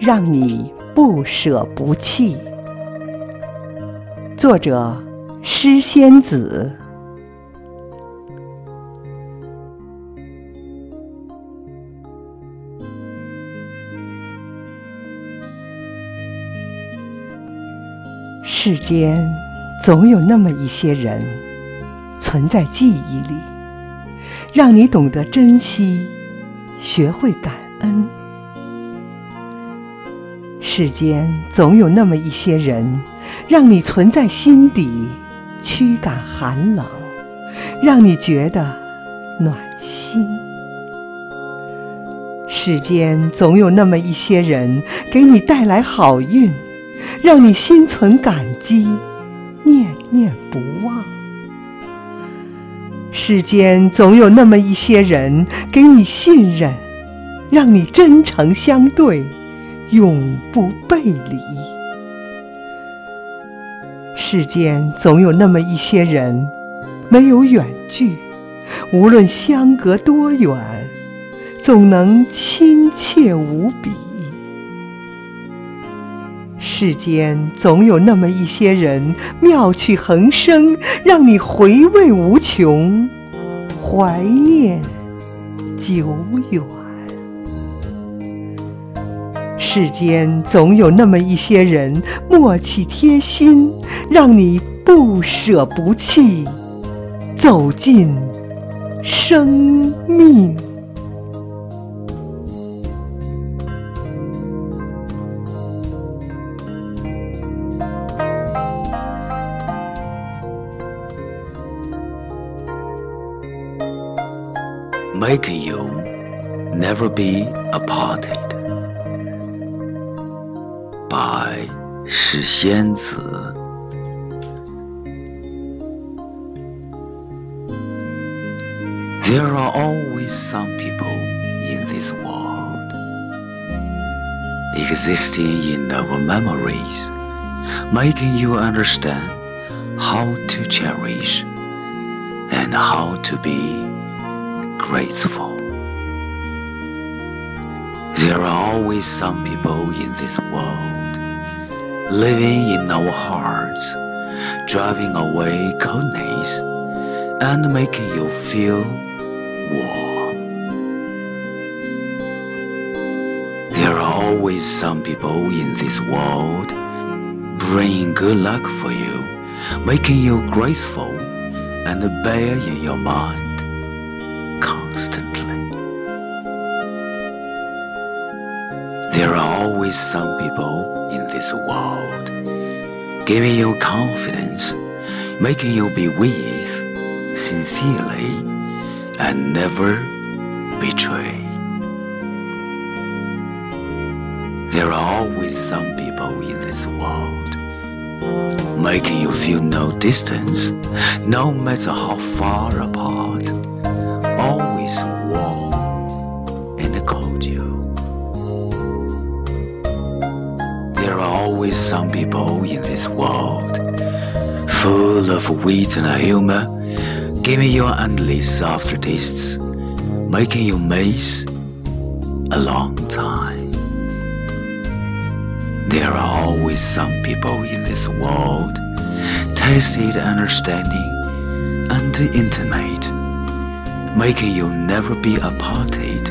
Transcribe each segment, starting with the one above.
让你不舍不弃。作者：诗仙子。世间总有那么一些人，存在记忆里，让你懂得珍惜，学会感恩。世间总有那么一些人，让你存在心底，驱赶寒冷，让你觉得暖心。世间总有那么一些人，给你带来好运。让你心存感激，念念不忘。世间总有那么一些人给你信任，让你真诚相对，永不背离。世间总有那么一些人，没有远距，无论相隔多远，总能亲切无比。世间总有那么一些人，妙趣横生，让你回味无穷，怀念久远。世间总有那么一些人，默契贴心，让你不舍不弃，走进生命。making you never be aparted by 是仙子。There are always some people in this world existing in our memories, making you understand how to cherish and how to be grateful. There are always some people in this world living in our hearts, driving away coldness and making you feel warm. There are always some people in this world bringing good luck for you, making you graceful and bear in your mind constantly. There are always some people in this world giving you confidence, making you be with sincerely and never betray. There are always some people in this world making you feel no distance, no matter how far apart always some people in this world full of wit and humor, giving you endless aftertastes, making you miss a long time. There are always some people in this world, tacit understanding and intimate making you never be aparted,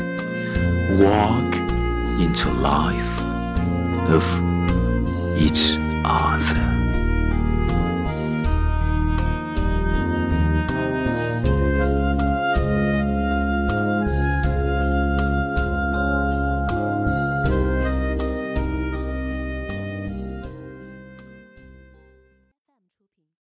walk into life of each other.